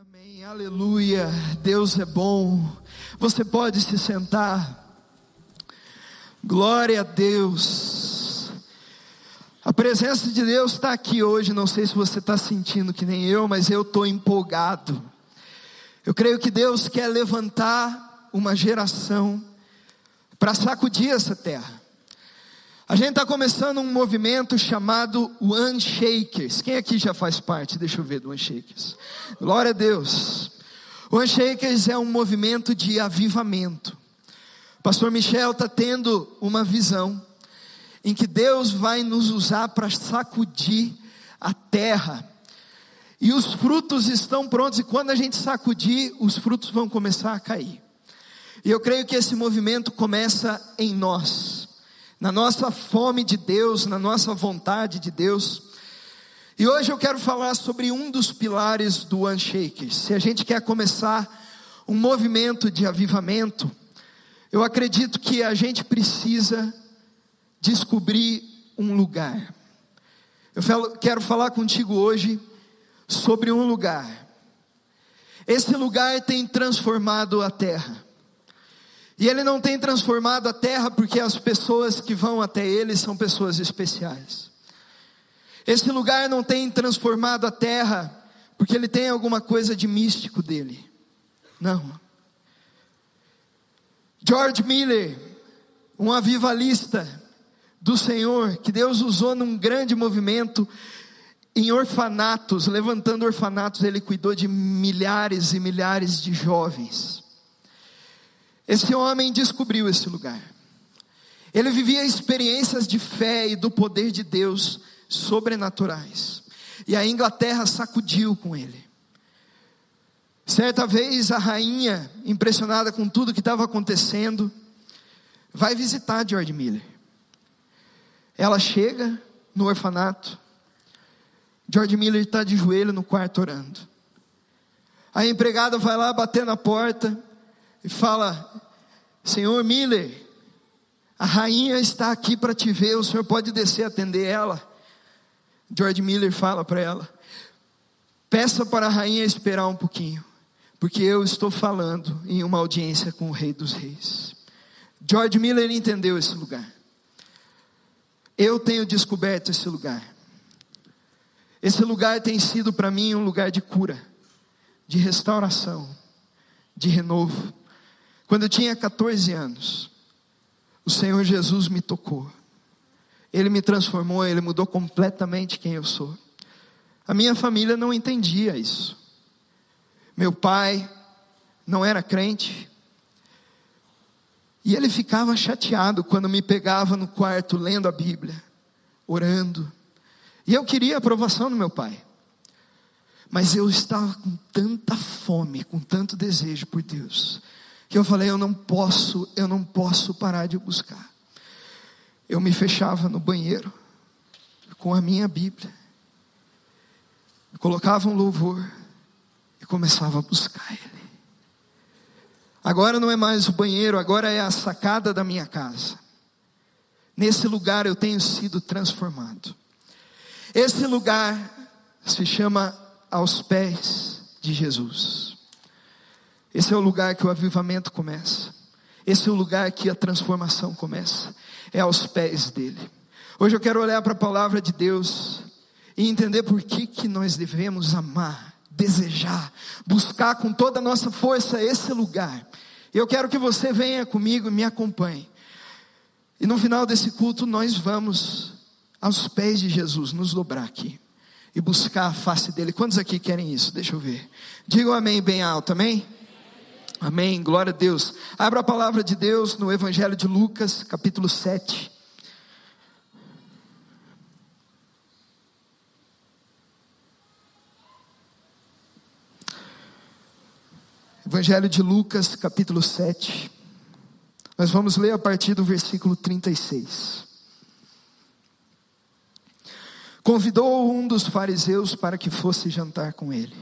Amém, aleluia. Deus é bom. Você pode se sentar. Glória a Deus. A presença de Deus está aqui hoje. Não sei se você está sentindo que nem eu, mas eu estou empolgado. Eu creio que Deus quer levantar uma geração para sacudir essa terra. A gente está começando um movimento chamado One Shakers. Quem aqui já faz parte? Deixa eu ver do One Shakers. Glória a Deus. One Shakers é um movimento de avivamento. Pastor Michel está tendo uma visão em que Deus vai nos usar para sacudir a terra. E os frutos estão prontos, e quando a gente sacudir, os frutos vão começar a cair. E eu creio que esse movimento começa em nós na nossa fome de Deus, na nossa vontade de Deus. E hoje eu quero falar sobre um dos pilares do One Shake. Se a gente quer começar um movimento de avivamento, eu acredito que a gente precisa descobrir um lugar. Eu quero falar contigo hoje sobre um lugar. Esse lugar tem transformado a terra. E ele não tem transformado a terra porque as pessoas que vão até ele são pessoas especiais. Esse lugar não tem transformado a terra porque ele tem alguma coisa de místico dele. Não. George Miller, um avivalista do Senhor, que Deus usou num grande movimento em orfanatos, levantando orfanatos, ele cuidou de milhares e milhares de jovens. Esse homem descobriu esse lugar. Ele vivia experiências de fé e do poder de Deus sobrenaturais. E a Inglaterra sacudiu com ele. Certa vez a rainha, impressionada com tudo que estava acontecendo, vai visitar George Miller. Ela chega no orfanato. George Miller está de joelho no quarto orando. A empregada vai lá bater na porta e fala: Senhor Miller, a rainha está aqui para te ver, o senhor pode descer atender ela. George Miller fala para ela: peça para a rainha esperar um pouquinho, porque eu estou falando em uma audiência com o Rei dos Reis. George Miller entendeu esse lugar. Eu tenho descoberto esse lugar. Esse lugar tem sido para mim um lugar de cura, de restauração, de renovo. Quando eu tinha 14 anos, o Senhor Jesus me tocou. Ele me transformou, ele mudou completamente quem eu sou. A minha família não entendia isso. Meu pai não era crente. E ele ficava chateado quando me pegava no quarto lendo a Bíblia, orando. E eu queria a aprovação do meu pai. Mas eu estava com tanta fome, com tanto desejo por Deus, que eu falei, eu não posso, eu não posso parar de buscar. Eu me fechava no banheiro com a minha Bíblia, colocava um louvor e começava a buscar Ele. Agora não é mais o banheiro, agora é a sacada da minha casa. Nesse lugar eu tenho sido transformado. Esse lugar se chama aos pés de Jesus. Esse é o lugar que o avivamento começa. Esse é o lugar que a transformação começa. É aos pés dele. Hoje eu quero olhar para a palavra de Deus e entender por que, que nós devemos amar, desejar, buscar com toda a nossa força esse lugar. Eu quero que você venha comigo e me acompanhe. E no final desse culto nós vamos aos pés de Jesus nos dobrar aqui e buscar a face dele. Quantos aqui querem isso? Deixa eu ver. Digam amém bem alto, amém? Amém, glória a Deus. Abra a palavra de Deus no Evangelho de Lucas, capítulo 7. Evangelho de Lucas, capítulo 7. Nós vamos ler a partir do versículo 36. Convidou um dos fariseus para que fosse jantar com ele.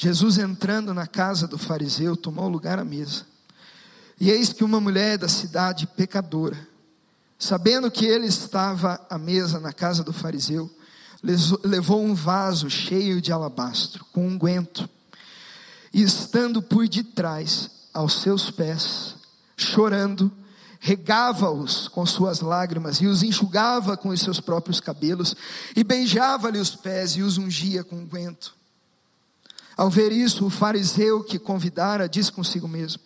Jesus entrando na casa do fariseu, tomou lugar à mesa. E eis que uma mulher da cidade pecadora, sabendo que ele estava à mesa na casa do fariseu, levou um vaso cheio de alabastro, com unguento, e estando por detrás aos seus pés, chorando, regava-os com suas lágrimas e os enxugava com os seus próprios cabelos e beijava-lhe os pés e os ungia com unguento. Ao ver isso, o fariseu que convidara disse consigo mesmo: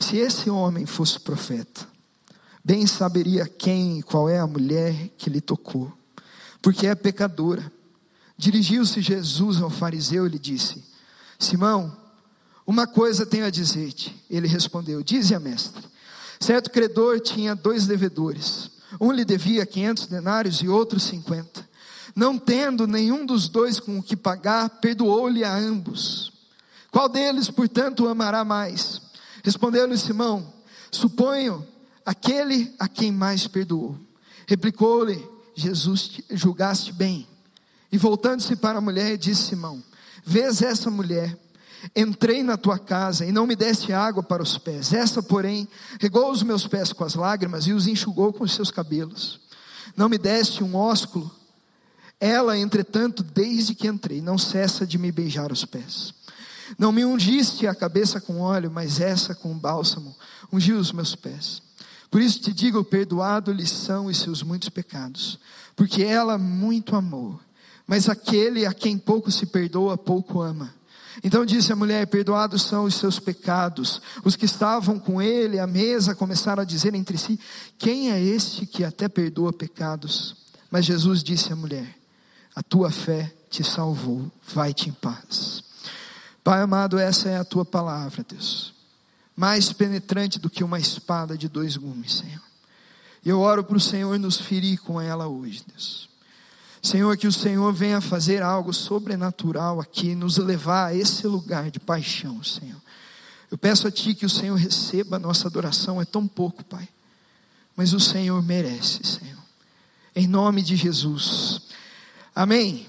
Se esse homem fosse profeta, bem saberia quem e qual é a mulher que lhe tocou, porque é pecadora. Dirigiu-se Jesus ao fariseu e lhe disse: Simão, uma coisa tenho a dizer-te. Ele respondeu: Dize a mestre. Certo credor tinha dois devedores. Um lhe devia quinhentos denários e outro cinquenta. Não tendo nenhum dos dois com o que pagar, perdoou-lhe a ambos. Qual deles, portanto, amará mais? Respondeu-lhe Simão: Suponho aquele a quem mais perdoou. Replicou-lhe Jesus: Julgaste bem. E voltando-se para a mulher, disse Simão: Vês essa mulher? Entrei na tua casa e não me deste água para os pés. Essa, porém, regou os meus pés com as lágrimas e os enxugou com os seus cabelos. Não me deste um ósculo. Ela, entretanto, desde que entrei, não cessa de me beijar os pés. Não me ungiste a cabeça com óleo, mas essa com bálsamo ungiu os meus pés. Por isso te digo: perdoado lhe são os seus muitos pecados, porque ela muito amou. Mas aquele a quem pouco se perdoa, pouco ama. Então disse a mulher: Perdoados são os seus pecados. Os que estavam com ele à mesa começaram a dizer entre si: Quem é este que até perdoa pecados? Mas Jesus disse à mulher: A tua fé te salvou, vai-te em paz. Pai amado, essa é a tua palavra, Deus, mais penetrante do que uma espada de dois gumes, Senhor. Eu oro para o Senhor nos ferir com ela hoje, Deus. Senhor, que o Senhor venha fazer algo sobrenatural aqui, nos levar a esse lugar de paixão, Senhor. Eu peço a Ti que o Senhor receba a nossa adoração, é tão pouco, Pai, mas o Senhor merece, Senhor. Em nome de Jesus. Amém.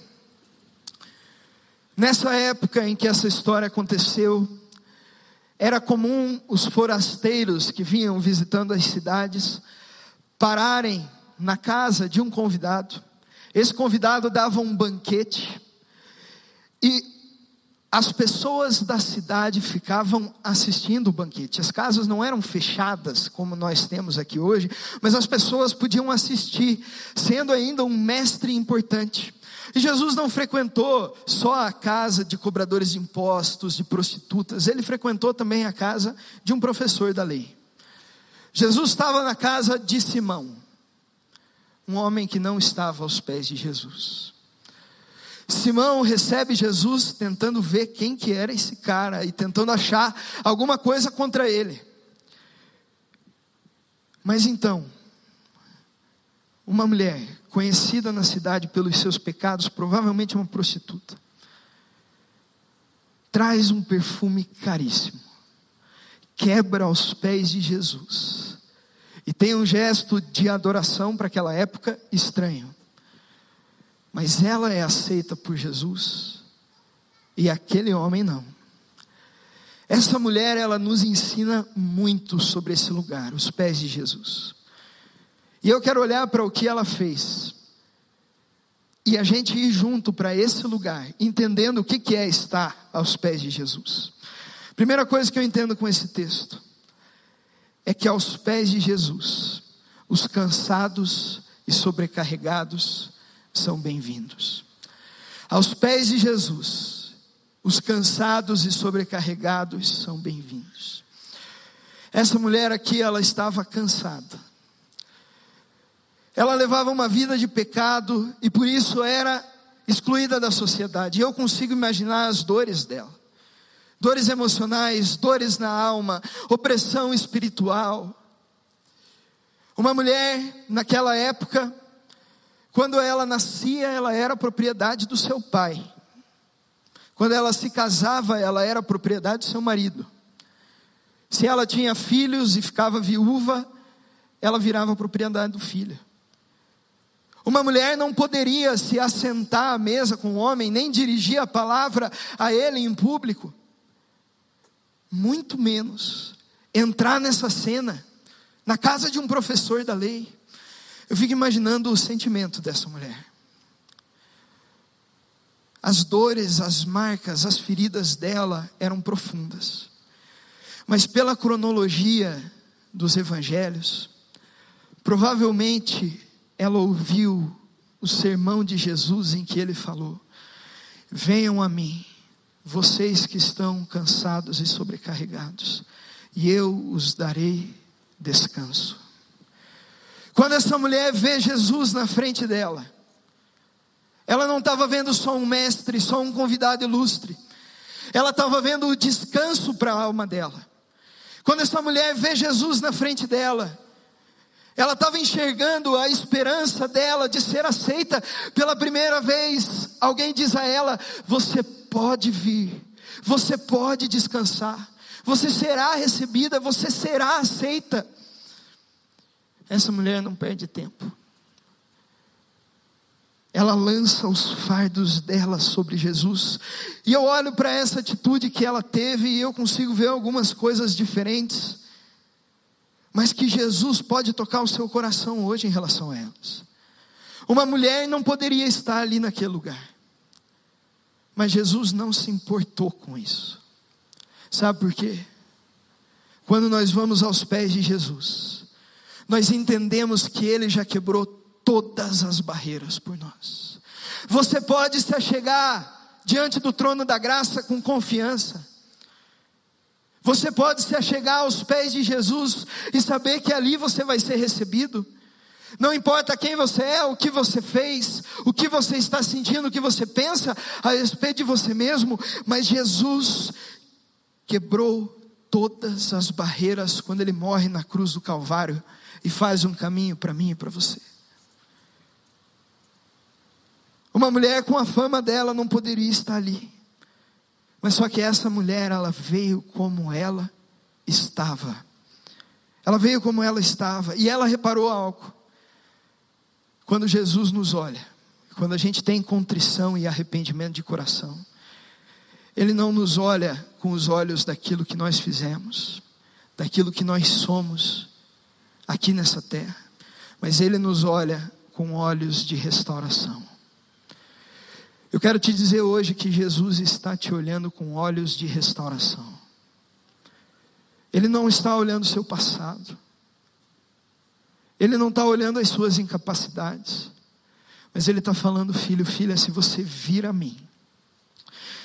Nessa época em que essa história aconteceu, era comum os forasteiros que vinham visitando as cidades pararem na casa de um convidado esse convidado dava um banquete e as pessoas da cidade ficavam assistindo o banquete. As casas não eram fechadas como nós temos aqui hoje, mas as pessoas podiam assistir, sendo ainda um mestre importante. E Jesus não frequentou só a casa de cobradores de impostos, de prostitutas, ele frequentou também a casa de um professor da lei. Jesus estava na casa de Simão um homem que não estava aos pés de Jesus. Simão recebe Jesus tentando ver quem que era esse cara e tentando achar alguma coisa contra ele. Mas então, uma mulher conhecida na cidade pelos seus pecados, provavelmente uma prostituta, traz um perfume caríssimo, quebra aos pés de Jesus e tem um gesto de adoração para aquela época estranho. Mas ela é aceita por Jesus e aquele homem não. Essa mulher, ela nos ensina muito sobre esse lugar, os pés de Jesus. E eu quero olhar para o que ela fez. E a gente ir junto para esse lugar, entendendo o que é estar aos pés de Jesus. Primeira coisa que eu entendo com esse texto é que aos pés de Jesus, os cansados e sobrecarregados são bem-vindos. Aos pés de Jesus, os cansados e sobrecarregados são bem-vindos. Essa mulher aqui, ela estava cansada. Ela levava uma vida de pecado e por isso era excluída da sociedade. Eu consigo imaginar as dores dela dores emocionais, dores na alma, opressão espiritual. Uma mulher, naquela época, quando ela nascia, ela era propriedade do seu pai. Quando ela se casava, ela era propriedade do seu marido. Se ela tinha filhos e ficava viúva, ela virava propriedade do filho. Uma mulher não poderia se assentar à mesa com um homem, nem dirigir a palavra a ele em público muito menos entrar nessa cena na casa de um professor da lei. Eu fico imaginando o sentimento dessa mulher. As dores, as marcas, as feridas dela eram profundas. Mas pela cronologia dos evangelhos, provavelmente ela ouviu o sermão de Jesus em que ele falou: Venham a mim, vocês que estão cansados e sobrecarregados, e eu os darei descanso. Quando essa mulher vê Jesus na frente dela, ela não estava vendo só um mestre, só um convidado ilustre, ela estava vendo o descanso para a alma dela. Quando essa mulher vê Jesus na frente dela, ela estava enxergando a esperança dela de ser aceita pela primeira vez. Alguém diz a ela: Você pode vir, você pode descansar, você será recebida, você será aceita. Essa mulher não perde tempo. Ela lança os fardos dela sobre Jesus. E eu olho para essa atitude que ela teve e eu consigo ver algumas coisas diferentes mas que Jesus pode tocar o seu coração hoje em relação a elas. Uma mulher não poderia estar ali naquele lugar, mas Jesus não se importou com isso. Sabe por quê? Quando nós vamos aos pés de Jesus, nós entendemos que Ele já quebrou todas as barreiras por nós. Você pode se achegar diante do trono da graça com confiança. Você pode se achegar aos pés de Jesus e saber que ali você vai ser recebido. Não importa quem você é, o que você fez, o que você está sentindo, o que você pensa a respeito de você mesmo, mas Jesus quebrou todas as barreiras quando ele morre na cruz do Calvário e faz um caminho para mim e para você. Uma mulher com a fama dela não poderia estar ali. Mas só que essa mulher, ela veio como ela estava. Ela veio como ela estava. E ela reparou algo. Quando Jesus nos olha, quando a gente tem contrição e arrependimento de coração, Ele não nos olha com os olhos daquilo que nós fizemos, daquilo que nós somos aqui nessa terra, mas Ele nos olha com olhos de restauração. Eu quero te dizer hoje que Jesus está te olhando com olhos de restauração. Ele não está olhando o seu passado. Ele não está olhando as suas incapacidades. Mas Ele está falando, filho, filha, se você vir a mim,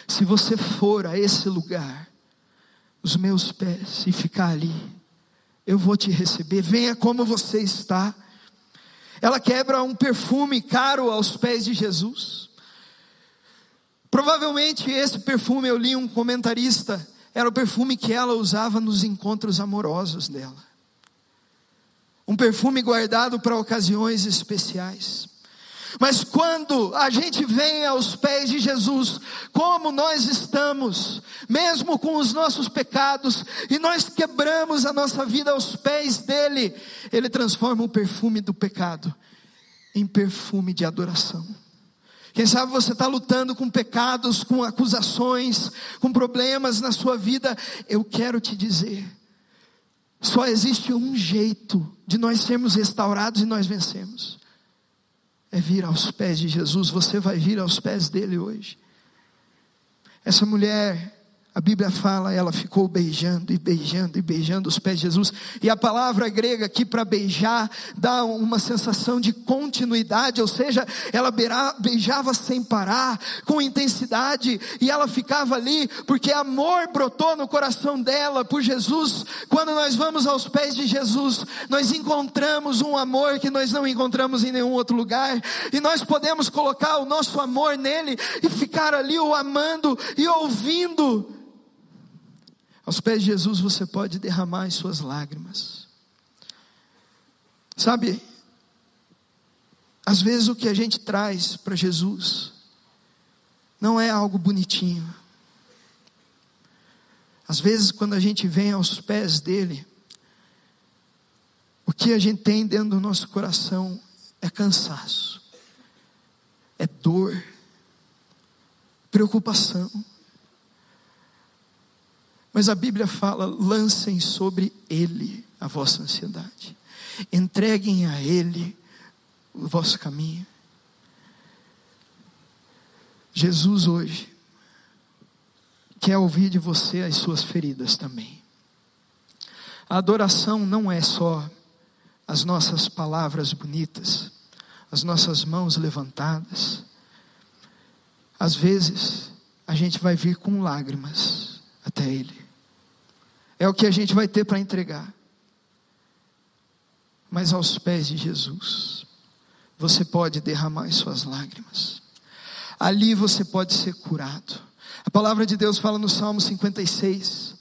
se você for a esse lugar, os meus pés, e ficar ali, eu vou te receber. Venha como você está. Ela quebra um perfume caro aos pés de Jesus. Provavelmente esse perfume, eu li um comentarista, era o perfume que ela usava nos encontros amorosos dela. Um perfume guardado para ocasiões especiais. Mas quando a gente vem aos pés de Jesus, como nós estamos, mesmo com os nossos pecados, e nós quebramos a nossa vida aos pés dele, ele transforma o perfume do pecado em perfume de adoração. Quem sabe você está lutando com pecados, com acusações, com problemas na sua vida. Eu quero te dizer, só existe um jeito de nós sermos restaurados e nós vencemos. É vir aos pés de Jesus. Você vai vir aos pés dele hoje. Essa mulher a Bíblia fala, ela ficou beijando e beijando e beijando os pés de Jesus. E a palavra grega aqui para beijar dá uma sensação de continuidade, ou seja, ela beijava sem parar, com intensidade, e ela ficava ali porque amor brotou no coração dela por Jesus. Quando nós vamos aos pés de Jesus, nós encontramos um amor que nós não encontramos em nenhum outro lugar, e nós podemos colocar o nosso amor nele e ficar ali o amando e ouvindo aos pés de Jesus você pode derramar as suas lágrimas. Sabe, às vezes o que a gente traz para Jesus não é algo bonitinho. Às vezes, quando a gente vem aos pés dele, o que a gente tem dentro do nosso coração é cansaço, é dor, preocupação. Mas a Bíblia fala: lancem sobre Ele a vossa ansiedade, entreguem a Ele o vosso caminho. Jesus hoje quer ouvir de você as suas feridas também. A adoração não é só as nossas palavras bonitas, as nossas mãos levantadas. Às vezes, a gente vai vir com lágrimas até Ele. É o que a gente vai ter para entregar. Mas aos pés de Jesus, você pode derramar as suas lágrimas. Ali você pode ser curado. A palavra de Deus fala no Salmo 56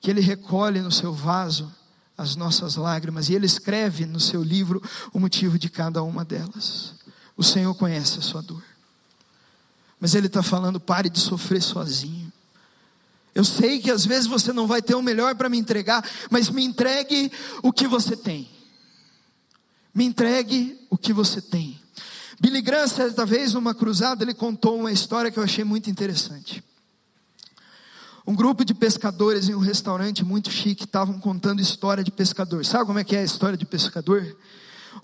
que Ele recolhe no seu vaso as nossas lágrimas e Ele escreve no seu livro o motivo de cada uma delas. O Senhor conhece a sua dor, mas Ele está falando: pare de sofrer sozinho. Eu sei que às vezes você não vai ter o melhor para me entregar, mas me entregue o que você tem. Me entregue o que você tem. Billy Graham, certa vez, numa cruzada, ele contou uma história que eu achei muito interessante. Um grupo de pescadores em um restaurante muito chique estavam contando história de pescador. Sabe como é que é a história de pescador?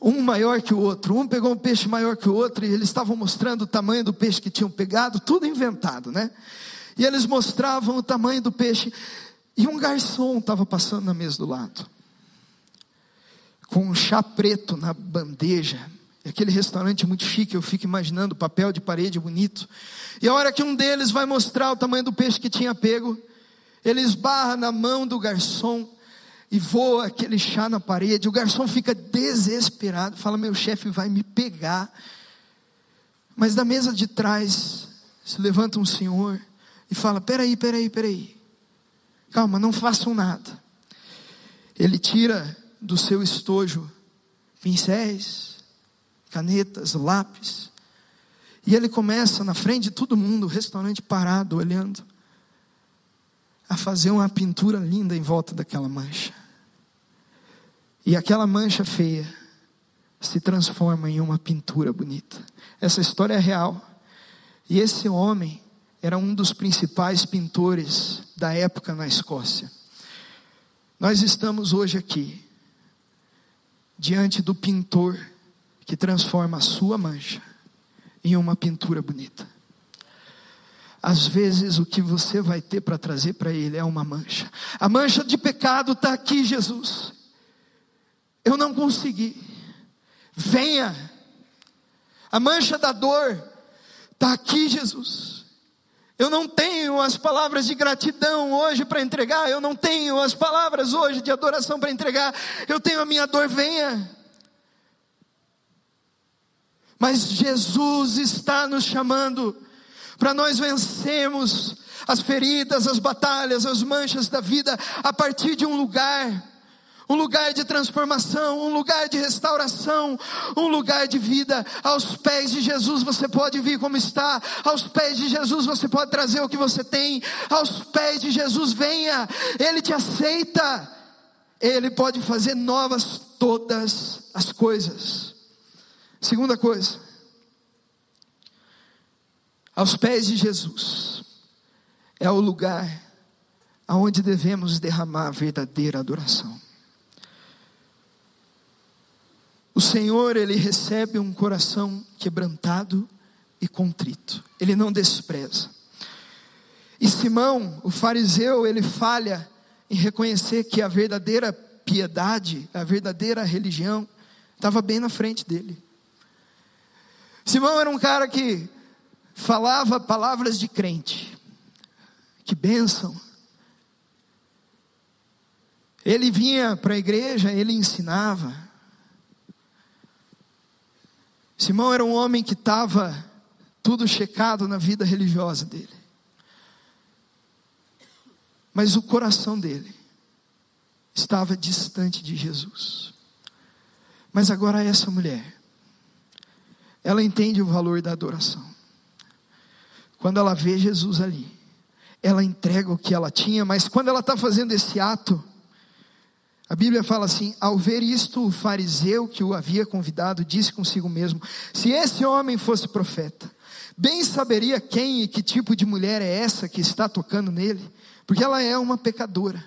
Um maior que o outro, um pegou um peixe maior que o outro e eles estavam mostrando o tamanho do peixe que tinham pegado, tudo inventado, né? E eles mostravam o tamanho do peixe e um garçom estava passando na mesa do lado, com um chá preto na bandeja, aquele restaurante muito chique, eu fico imaginando papel de parede bonito. E a hora que um deles vai mostrar o tamanho do peixe que tinha pego, ele esbarra na mão do garçom e voa aquele chá na parede. O garçom fica desesperado, fala: Meu chefe vai me pegar. Mas da mesa de trás se levanta um senhor e fala: Peraí, peraí, peraí. Calma, não façam nada. Ele tira do seu estojo pincéis, canetas, lápis. E ele começa na frente de todo mundo, o restaurante parado, olhando, a fazer uma pintura linda em volta daquela mancha. E aquela mancha feia se transforma em uma pintura bonita. Essa história é real. E esse homem era um dos principais pintores da época na Escócia. Nós estamos hoje aqui, diante do pintor que transforma a sua mancha em uma pintura bonita. Às vezes o que você vai ter para trazer para Ele é uma mancha. A mancha de pecado está aqui, Jesus. Eu não consegui. Venha. A mancha da dor está aqui, Jesus. Eu não tenho as palavras de gratidão hoje para entregar, eu não tenho as palavras hoje de adoração para entregar, eu tenho a minha dor, venha. Mas Jesus está nos chamando para nós vencermos as feridas, as batalhas, as manchas da vida a partir de um lugar, um lugar de transformação, um lugar de restauração, um lugar de vida. Aos pés de Jesus você pode vir como está, aos pés de Jesus você pode trazer o que você tem, aos pés de Jesus venha, Ele te aceita, Ele pode fazer novas todas as coisas. Segunda coisa, aos pés de Jesus é o lugar aonde devemos derramar a verdadeira adoração. O Senhor, ele recebe um coração quebrantado e contrito. Ele não despreza. E Simão, o fariseu, ele falha em reconhecer que a verdadeira piedade, a verdadeira religião, estava bem na frente dele. Simão era um cara que falava palavras de crente. Que bênção. Ele vinha para a igreja, ele ensinava. Simão era um homem que estava tudo checado na vida religiosa dele. Mas o coração dele estava distante de Jesus. Mas agora essa mulher, ela entende o valor da adoração. Quando ela vê Jesus ali, ela entrega o que ela tinha, mas quando ela está fazendo esse ato, a Bíblia fala assim: ao ver isto, o fariseu que o havia convidado disse consigo mesmo: se esse homem fosse profeta, bem saberia quem e que tipo de mulher é essa que está tocando nele, porque ela é uma pecadora.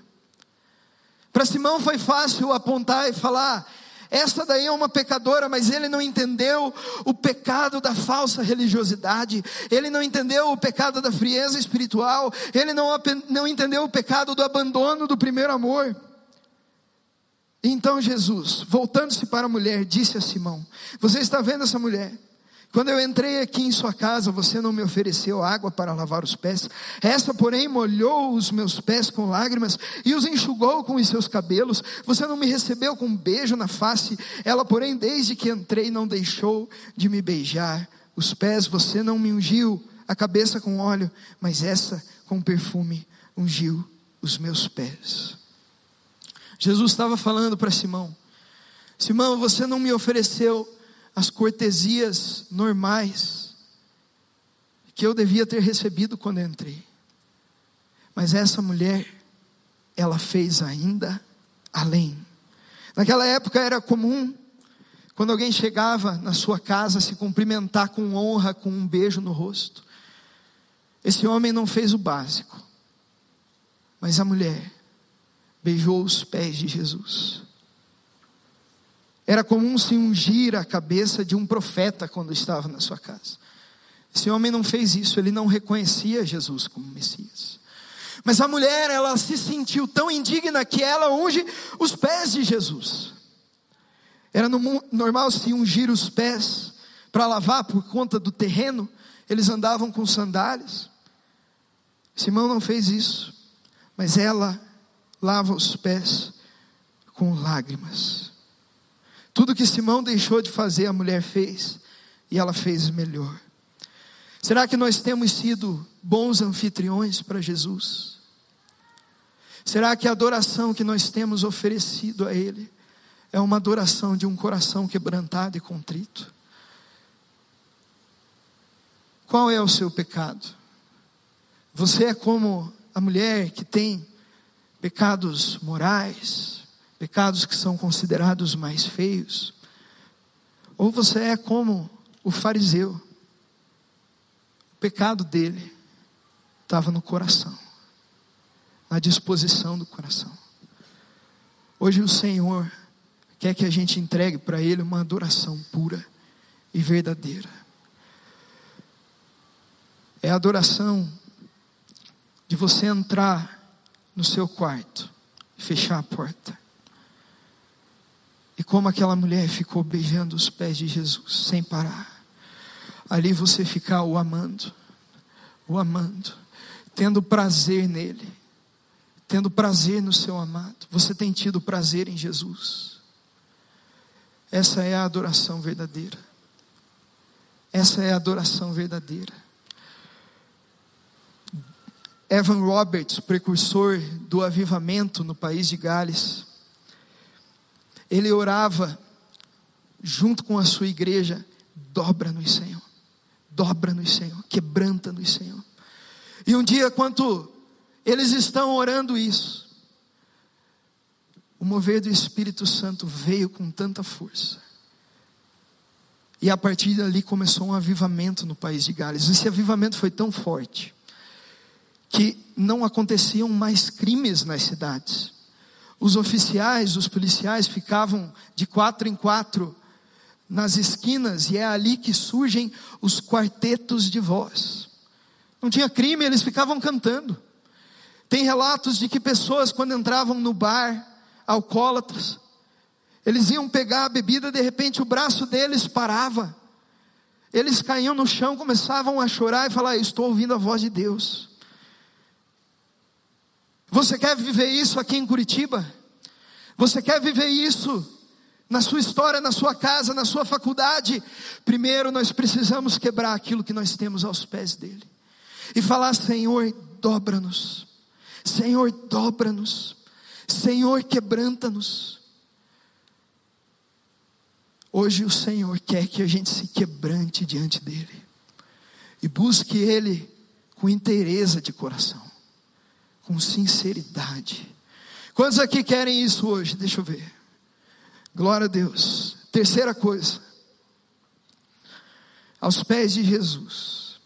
Para Simão foi fácil apontar e falar: Essa daí é uma pecadora, mas ele não entendeu o pecado da falsa religiosidade, ele não entendeu o pecado da frieza espiritual, ele não, não entendeu o pecado do abandono do primeiro amor. Então Jesus, voltando-se para a mulher, disse a Simão: Você está vendo essa mulher? Quando eu entrei aqui em sua casa, você não me ofereceu água para lavar os pés. Essa, porém, molhou os meus pés com lágrimas e os enxugou com os seus cabelos. Você não me recebeu com um beijo na face. Ela, porém, desde que entrei, não deixou de me beijar. Os pés você não me ungiu, a cabeça com óleo, mas essa com perfume ungiu os meus pés. Jesus estava falando para Simão: Simão, você não me ofereceu as cortesias normais que eu devia ter recebido quando entrei. Mas essa mulher, ela fez ainda além. Naquela época era comum, quando alguém chegava na sua casa, se cumprimentar com honra, com um beijo no rosto. Esse homem não fez o básico, mas a mulher beijou os pés de Jesus. Era comum se ungir a cabeça de um profeta quando estava na sua casa. Esse homem não fez isso, ele não reconhecia Jesus como Messias. Mas a mulher, ela se sentiu tão indigna que ela unge os pés de Jesus. Era normal se ungir os pés para lavar por conta do terreno, eles andavam com sandálias. Simão não fez isso, mas ela lava os pés com lágrimas. Tudo que Simão deixou de fazer, a mulher fez, e ela fez melhor. Será que nós temos sido bons anfitriões para Jesus? Será que a adoração que nós temos oferecido a Ele é uma adoração de um coração quebrantado e contrito? Qual é o seu pecado? Você é como a mulher que tem pecados morais, pecados que são considerados mais feios, ou você é como o fariseu, o pecado dele estava no coração, na disposição do coração. Hoje o Senhor quer que a gente entregue para Ele uma adoração pura e verdadeira. É a adoração de você entrar no seu quarto, fechar a porta e como aquela mulher ficou beijando os pés de Jesus sem parar. Ali você ficar o amando, o amando, tendo prazer nele, tendo prazer no seu amado. Você tem tido prazer em Jesus. Essa é a adoração verdadeira. Essa é a adoração verdadeira. Evan Roberts, precursor do avivamento no país de Gales, ele orava junto com a sua igreja, dobra-nos, Senhor. Dobra-nos, Senhor. Quebranta-nos, Senhor. E um dia, quando eles estão orando isso, o mover do Espírito Santo veio com tanta força. E a partir dali começou um avivamento no país de Gales. Esse avivamento foi tão forte que não aconteciam mais crimes nas cidades os oficiais, os policiais ficavam de quatro em quatro nas esquinas e é ali que surgem os quartetos de voz. Não tinha crime, eles ficavam cantando. Tem relatos de que pessoas, quando entravam no bar, alcoólatras, eles iam pegar a bebida, de repente o braço deles parava. Eles caíam no chão, começavam a chorar e falar: Estou ouvindo a voz de Deus. Você quer viver isso aqui em Curitiba? Você quer viver isso na sua história, na sua casa, na sua faculdade? Primeiro nós precisamos quebrar aquilo que nós temos aos pés dele e falar: Senhor, dobra-nos, Senhor, dobra-nos, Senhor, quebranta-nos. Hoje o Senhor quer que a gente se quebrante diante dele e busque Ele com inteireza de coração com sinceridade. Quantos aqui querem isso hoje? Deixa eu ver. Glória a Deus. Terceira coisa. Aos pés de Jesus,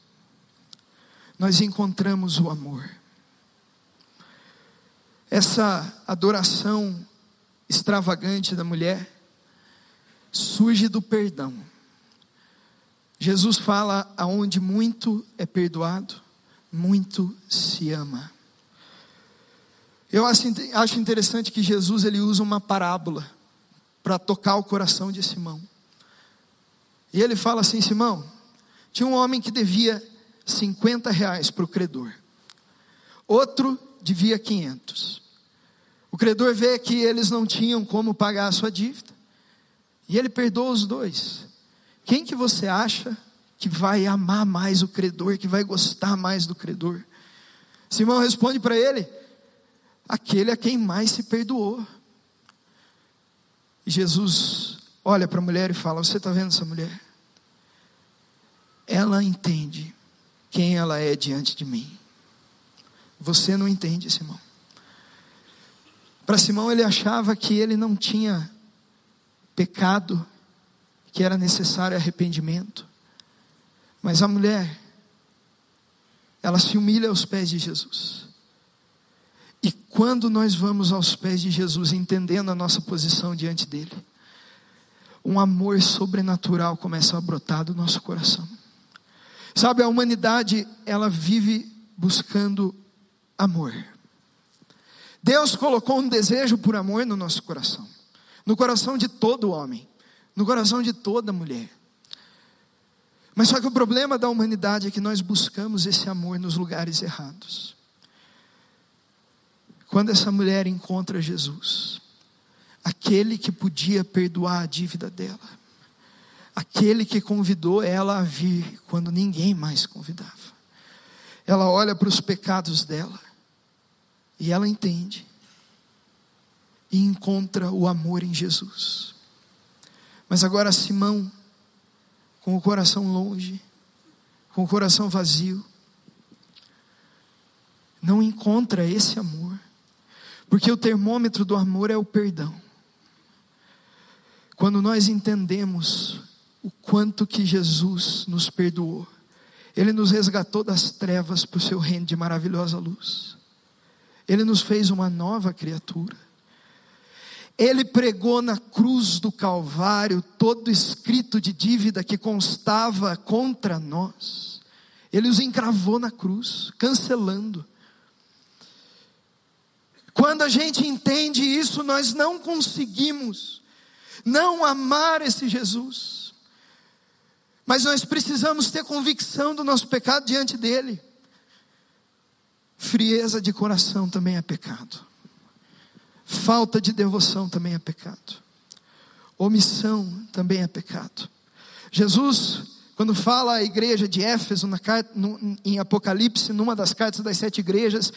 nós encontramos o amor. Essa adoração extravagante da mulher surge do perdão. Jesus fala: aonde muito é perdoado, muito se ama. Eu acho interessante que Jesus ele usa uma parábola para tocar o coração de Simão. E ele fala assim: Simão, tinha um homem que devia 50 reais para o credor, outro devia 500. O credor vê que eles não tinham como pagar a sua dívida, e ele perdoa os dois. Quem que você acha que vai amar mais o credor, que vai gostar mais do credor? Simão responde para ele: aquele a quem mais se perdoou. Jesus olha para a mulher e fala: Você está vendo essa mulher? Ela entende quem ela é diante de mim. Você não entende, Simão. Para Simão, ele achava que ele não tinha pecado, que era necessário arrependimento. Mas a mulher, ela se humilha aos pés de Jesus. E quando nós vamos aos pés de Jesus, entendendo a nossa posição diante dele, um amor sobrenatural começa a brotar do nosso coração. Sabe, a humanidade, ela vive buscando amor. Deus colocou um desejo por amor no nosso coração, no coração de todo homem, no coração de toda mulher. Mas só que o problema da humanidade é que nós buscamos esse amor nos lugares errados. Quando essa mulher encontra Jesus, aquele que podia perdoar a dívida dela, aquele que convidou ela a vir quando ninguém mais convidava, ela olha para os pecados dela e ela entende e encontra o amor em Jesus. Mas agora Simão, com o coração longe, com o coração vazio, não encontra esse amor. Porque o termômetro do amor é o perdão. Quando nós entendemos o quanto que Jesus nos perdoou, Ele nos resgatou das trevas para o seu reino de maravilhosa luz. Ele nos fez uma nova criatura. Ele pregou na cruz do Calvário todo escrito de dívida que constava contra nós. Ele os encravou na cruz, cancelando. Quando a gente entende isso, nós não conseguimos não amar esse Jesus. Mas nós precisamos ter convicção do nosso pecado diante dele. Frieza de coração também é pecado. Falta de devoção também é pecado. Omissão também é pecado. Jesus, quando fala à igreja de Éfeso, na, no, em Apocalipse, numa das cartas das sete igrejas,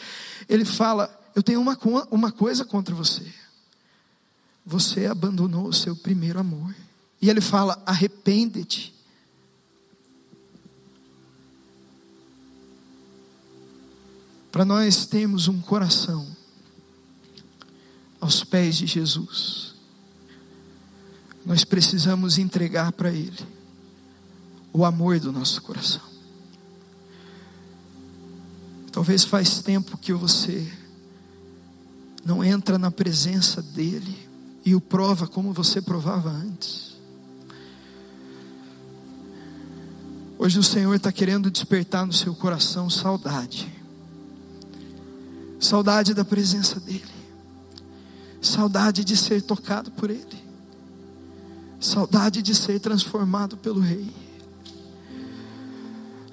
ele fala: eu tenho uma, uma coisa contra você. Você abandonou o seu primeiro amor. E ele fala: arrepende-te. Para nós termos um coração aos pés de Jesus, nós precisamos entregar para Ele o amor do nosso coração. Talvez faz tempo que você não entra na presença dEle e o prova como você provava antes. Hoje o Senhor está querendo despertar no seu coração saudade, saudade da presença dEle, saudade de ser tocado por Ele, saudade de ser transformado pelo Rei.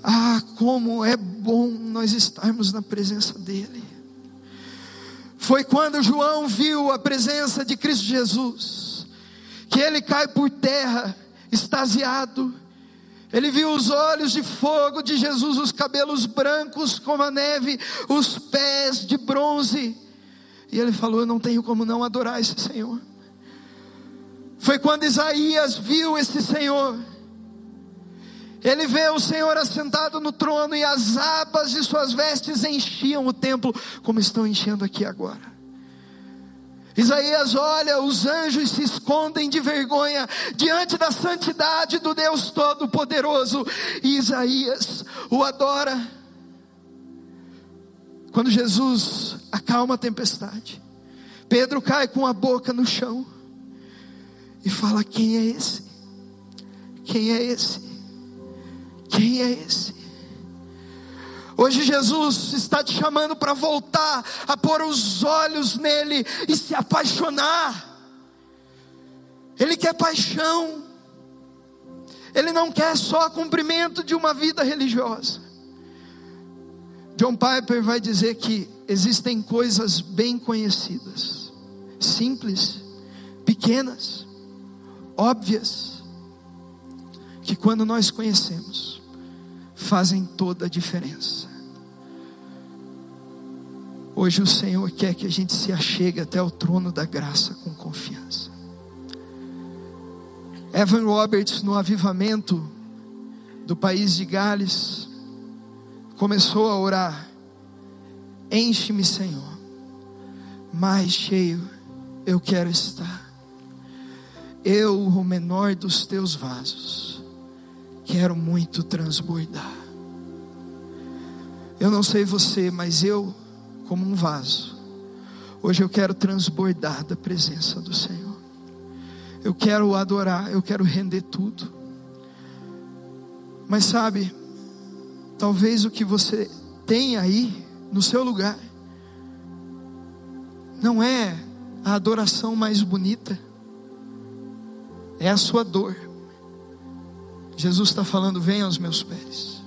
Ah, como é bom nós estarmos na presença dEle. Foi quando João viu a presença de Cristo Jesus, que ele cai por terra, extasiado. Ele viu os olhos de fogo de Jesus, os cabelos brancos como a neve, os pés de bronze. E ele falou: Eu não tenho como não adorar esse Senhor. Foi quando Isaías viu esse Senhor ele vê o Senhor assentado no trono e as abas de suas vestes enchiam o templo, como estão enchendo aqui agora. Isaías olha, os anjos se escondem de vergonha diante da santidade do Deus Todo-Poderoso, e Isaías o adora. Quando Jesus acalma a tempestade, Pedro cai com a boca no chão, e fala: Quem é esse? Quem é esse? Quem é esse? Hoje Jesus está te chamando para voltar a pôr os olhos nele e se apaixonar. Ele quer paixão. Ele não quer só cumprimento de uma vida religiosa. John Piper vai dizer que existem coisas bem conhecidas, simples, pequenas, óbvias, que quando nós conhecemos, fazem toda a diferença. Hoje o Senhor quer que a gente se achegue até o trono da graça com confiança. Evan Roberts, no avivamento do país de Gales, começou a orar: Enche-me, Senhor, mais cheio eu quero estar. Eu, o menor dos teus vasos, quero muito transbordar. Eu não sei você, mas eu, como um vaso, hoje eu quero transbordar da presença do Senhor. Eu quero adorar, eu quero render tudo. Mas sabe, talvez o que você tem aí no seu lugar não é a adoração mais bonita, é a sua dor. Jesus está falando: venha aos meus pés,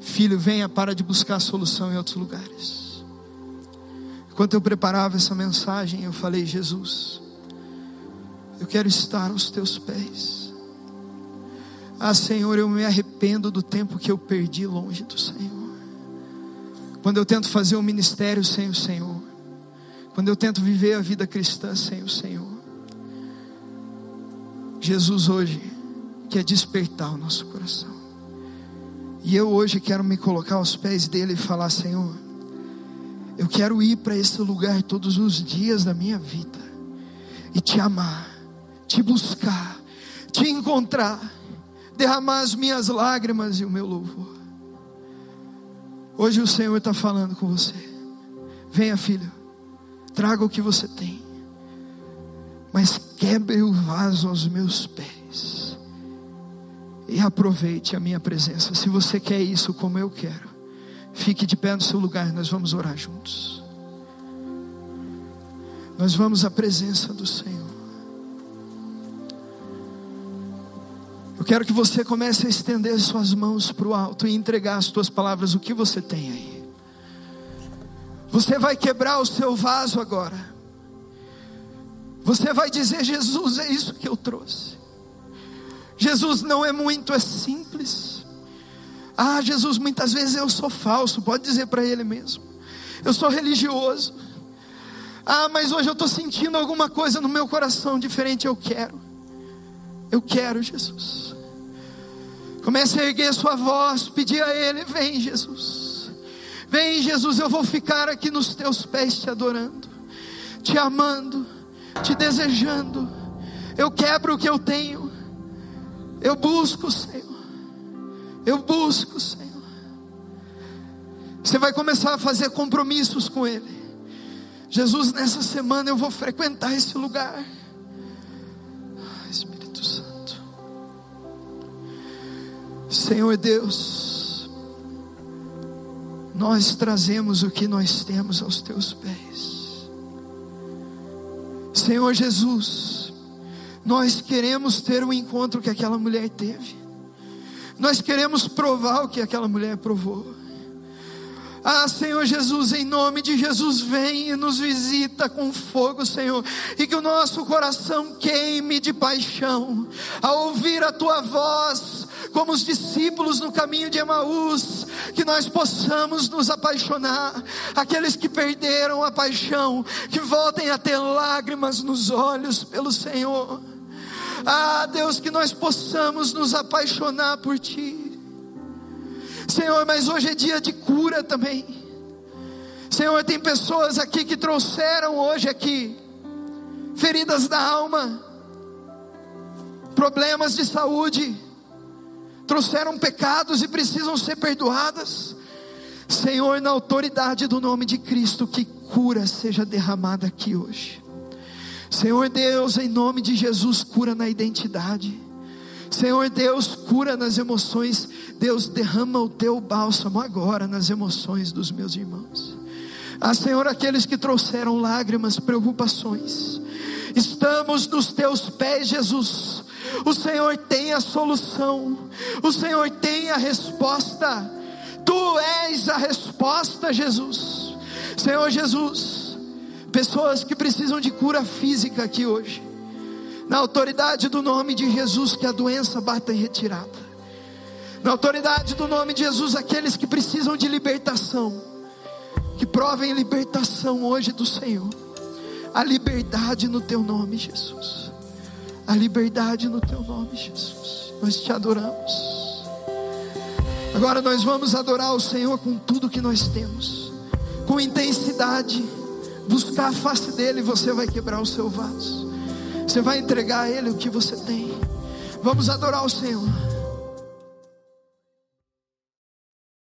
filho, venha, para de buscar solução em outros lugares. Enquanto eu preparava essa mensagem, eu falei: Jesus, eu quero estar aos teus pés. Ah, Senhor, eu me arrependo do tempo que eu perdi longe do Senhor. Quando eu tento fazer um ministério sem o Senhor, quando eu tento viver a vida cristã sem o Senhor. Jesus hoje quer despertar o nosso coração. E eu hoje quero me colocar aos pés dele e falar: Senhor, eu quero ir para esse lugar todos os dias da minha vida e te amar te buscar, te encontrar, derramar as minhas lágrimas e o meu louvor. Hoje o Senhor está falando com você. Venha, filho, traga o que você tem, mas quebre o vaso aos meus pés e aproveite a minha presença. Se você quer isso como eu quero, fique de pé no seu lugar, nós vamos orar juntos. Nós vamos à presença do Senhor. Eu quero que você comece a estender suas mãos para o alto e entregar as tuas palavras, o que você tem aí. Você vai quebrar o seu vaso agora. Você vai dizer: Jesus, é isso que eu trouxe. Jesus não é muito, é simples. Ah, Jesus, muitas vezes eu sou falso, pode dizer para Ele mesmo. Eu sou religioso. Ah, mas hoje eu estou sentindo alguma coisa no meu coração diferente, eu quero. Eu quero, Jesus. Comece a erguer sua voz, pedir a Ele: Vem, Jesus. Vem, Jesus, eu vou ficar aqui nos teus pés te adorando, te amando, te desejando. Eu quebro o que eu tenho. Eu busco, Senhor. Eu busco, Senhor. Você vai começar a fazer compromissos com Ele. Jesus, nessa semana eu vou frequentar esse lugar. Senhor Deus, nós trazemos o que nós temos aos teus pés. Senhor Jesus, nós queremos ter o encontro que aquela mulher teve. Nós queremos provar o que aquela mulher provou. Ah, Senhor Jesus, em nome de Jesus, vem e nos visita com fogo, Senhor, e que o nosso coração queime de paixão, ao ouvir a tua voz, como os discípulos no caminho de Emaús, que nós possamos nos apaixonar, aqueles que perderam a paixão, que voltem a ter lágrimas nos olhos pelo Senhor. Ah, Deus, que nós possamos nos apaixonar por Ti. Senhor, mas hoje é dia de cura também. Senhor, tem pessoas aqui que trouxeram hoje aqui feridas da alma, problemas de saúde, trouxeram pecados e precisam ser perdoadas. Senhor, na autoridade do nome de Cristo, que cura seja derramada aqui hoje. Senhor Deus, em nome de Jesus, cura na identidade. Senhor Deus, cura nas emoções. Deus, derrama o teu bálsamo agora nas emoções dos meus irmãos. Ah, Senhor, aqueles que trouxeram lágrimas, preocupações, estamos nos teus pés, Jesus. O Senhor tem a solução, o Senhor tem a resposta. Tu és a resposta, Jesus. Senhor Jesus, pessoas que precisam de cura física aqui hoje, na autoridade do nome de Jesus, que a doença bata em retirada. Na autoridade do nome de Jesus, aqueles que precisam de libertação, que provem libertação hoje do Senhor. A liberdade no teu nome, Jesus. A liberdade no teu nome, Jesus. Nós te adoramos. Agora nós vamos adorar o Senhor com tudo que nós temos, com intensidade, buscar a face dEle, você vai quebrar o seu vaso, você vai entregar a Ele o que você tem. Vamos adorar o Senhor.